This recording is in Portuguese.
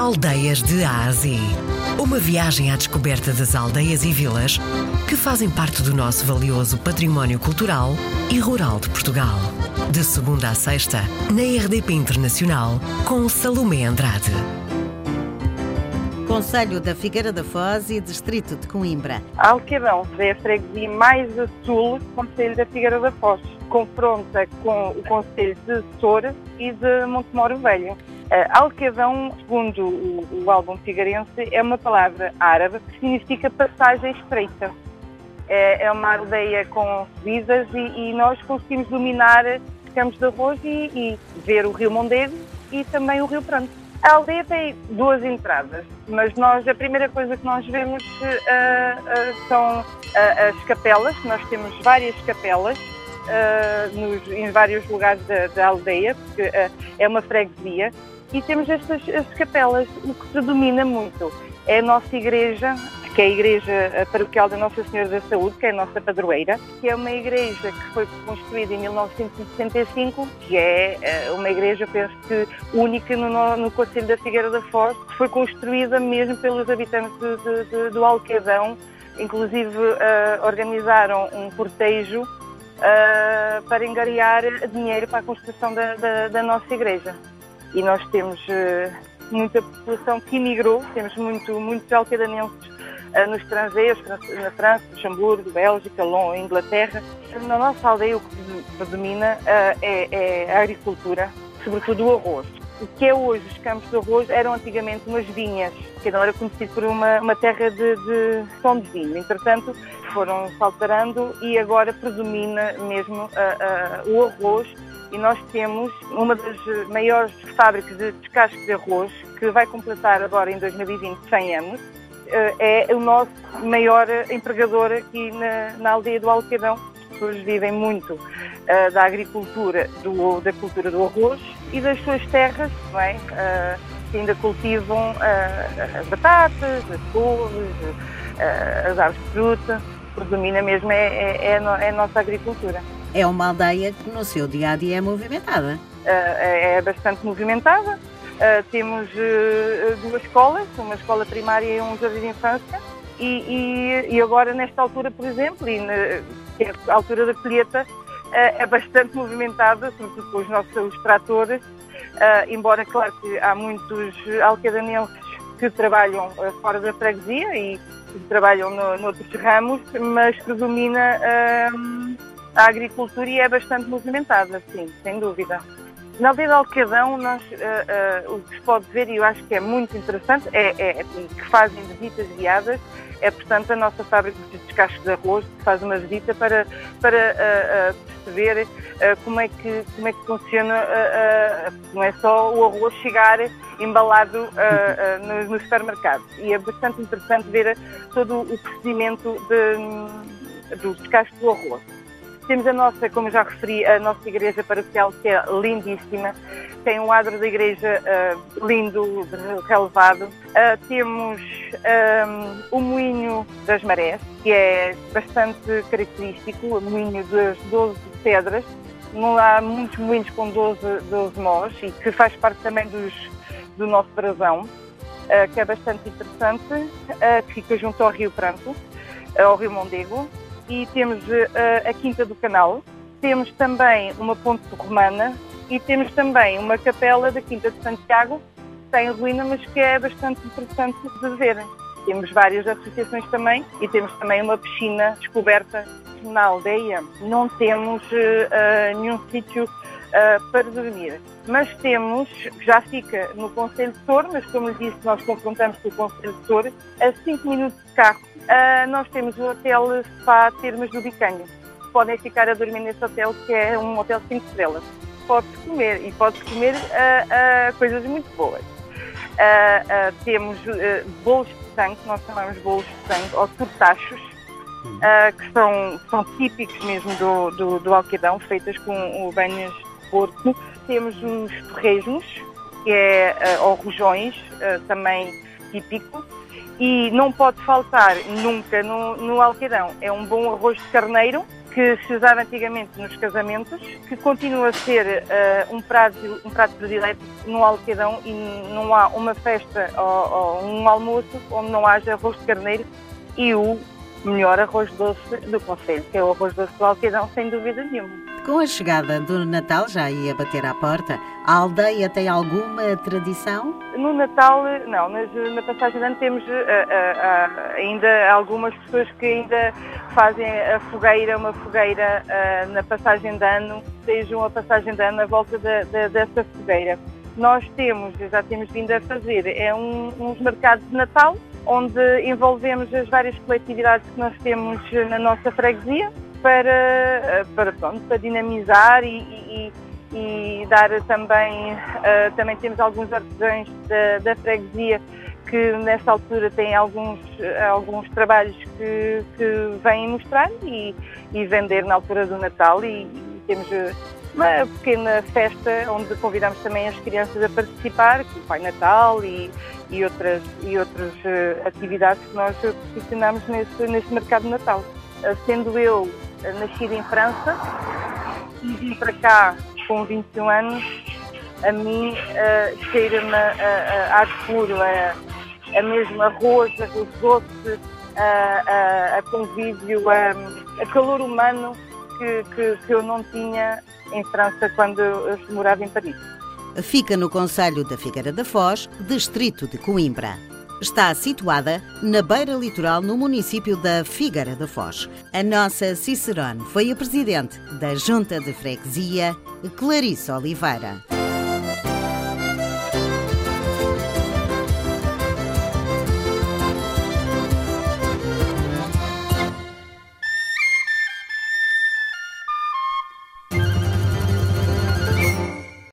Aldeias de Ásia. Uma viagem à descoberta das aldeias e vilas que fazem parte do nosso valioso património cultural e rural de Portugal. De segunda a sexta, na RDP Internacional, com Salomé Andrade. Conselho da Figueira da Foz e Distrito de Coimbra. Alqueirão é a freguesia mais a sul do Conselho da Figueira da Foz. Confronta com o Conselho de Soura e de Montemoro Velho. Uh, Alquevão, segundo o, o, álbum figueirense, é uma palavra árabe que significa passagem estreita. É, é uma aldeia com subidas e, e, nós conseguimos dominar Campos de Arroz e, e, ver o Rio Mondego e também o Rio Pranto. A aldeia tem duas entradas, mas nós a primeira coisa que nós vemos uh, uh, são as capelas. Nós temos várias capelas nos, em vários lugares da, da aldeia, porque é uma freguesia e temos estas, estas capelas. O que predomina muito é a nossa igreja, que é a Igreja Paroquial da Nossa Senhora da Saúde, que é a nossa padroeira, que é uma igreja que foi construída em 1965, que é eh, uma igreja, penso que, única no, no Conselho da Figueira da Foz, que foi construída mesmo pelos habitantes de, de, do Alquedão, inclusive uh, organizaram um cortejo uh, para engariar dinheiro para a construção da, da, da nossa igreja e nós temos uh, muita população que emigrou, temos muito, muitos alquedanenses uh, no estrangeiro, na França, Luxemburgo, Bélgica, Londres, Inglaterra. Na nossa aldeia o que predomina uh, é, é, a agricultura, sobretudo o arroz. O que é hoje os campos de arroz eram antigamente umas vinhas, que não era conhecido por uma, uma terra de, de som de vinho. Entretanto, foram alterando e agora predomina mesmo o arroz e nós temos uma das maiores fábricas de descasque de arroz, que vai completar agora em 2020 100 anos. Eh, é o nosso maior empregador aqui na, na aldeia do Alquedão. As pessoas vivem muito uh, da agricultura, do, da cultura do arroz e das suas terras, não é? Uh, que ainda cultivam uh, as batatas, as couves, as árvores de fruta. Predomina mesmo é, é, é, é a nossa agricultura. É uma aldeia que no seu dia a dia é movimentada. Uh, é bastante movimentada. Uh, temos uh, duas escolas, uma escola primária e um jardim de infância. E, e, e agora, nesta altura, por exemplo, e na, que é a altura da colheita, é bastante movimentada, sobretudo com os nossos tratores, embora, claro, que há muitos alcadanenses que trabalham fora da freguesia e que trabalham no, noutros ramos, mas predomina a agricultura é bastante movimentada, sim, sem dúvida. Na aldeia de Alcadão, nós, uh, uh, o que se pode ver, e eu acho que é muito interessante, é, é, é que fazem visitas guiadas, é, portanto, a nossa fábrica de descascos de arroz que faz uma visita para, para uh, perceber como, é que, como é que funciona, não é só o arroz chegar embalado no supermercados. E é bastante interessante ver todo o procedimento de, do descasco do arroz. Temos a nossa, como já referi, a nossa igreja paroquial, que é lindíssima. Tem um adro da igreja uh, lindo, relevado. Uh, temos um, o moinho das marés, que é bastante característico, o moinho das 12 pedras. Não há muitos moinhos com 12, 12 mós e que faz parte também dos, do nosso brasão, uh, que é bastante interessante, que fica junto ao Rio Pranto, ao Rio Mondego e temos uh, a Quinta do Canal, temos também uma ponte romana e temos também uma capela da Quinta de Santiago, que tem ruína, mas que é bastante interessante de ver. Temos várias associações também e temos também uma piscina descoberta na aldeia. Não temos uh, nenhum sítio uh, para dormir. Mas temos, já fica no Conselho de Tor, mas como lhe disse, nós confrontamos com o Conselho de Tor, a 5 minutos de carro Uh, nós temos o hotel Spa Termas do Bicanho. Podem ficar a dormir nesse hotel, que é um hotel 5 estrelas. Pode-se comer e pode-se comer uh, uh, coisas muito boas. temos bolos de sangue, nós chamamos bolos de sangue, ou tortachos, que são, são típicos mesmo do, do, do alquedão, feitas com o banhas de porco. Temos os torresmos, que é, ou rojões, também típico e não pode faltar nunca no, no alqueirão. É um bom arroz de carneiro que se usava antigamente nos casamentos, que continua a ser uh, um, prato, um prato predileto no Alquedão e não há uma festa ou, ou, um almoço onde não haja arroz de carneiro e o melhor arroz doce do Conselho, que é o arroz doce do Alquedão, sem dúvida nenhuma. Com a chegada do Natal, já ia bater à porta, a aldeia tem alguma tradição? No Natal, não. na passagem de ano temos uh, ainda algumas pessoas que ainda fazem a fogueira, uma fogueira na passagem de ano, sejam a passagem de ano à volta de, de, dessa fogueira. Nós temos, já temos vindo a fazer, é um, uns mercados de Natal, onde envolvemos as várias coletividades que nós temos na nossa freguesia, para, para, pronto, para dinamizar e, e, e dar também, uh, também temos alguns artesãos da, da freguesia que nesta altura têm alguns, alguns trabalhos que, que vêm mostrar e, e vender na altura do Natal e, e temos uma pequena festa onde convidamos também as crianças a participar, que o Pai Natal e, e outras, e outras uh, atividades que nós posicionamos nesse, nesse mercado de Natal. Uh, sendo eu nascida em França e vim para cá com 21 anos, a mim uh, cheira-me a, a, puro, a, a mesmo arroz, arroz doce, a, a, a convívio, a, a calor humano que, que, que eu não tinha em França quando eu morava em Paris. Fica no Conselho da Figueira da Foz, distrito de Coimbra. Está situada na beira litoral no município da Figueira da Foz. A nossa Cicerone foi a presidente da Junta de Freguesia, Clarice Oliveira.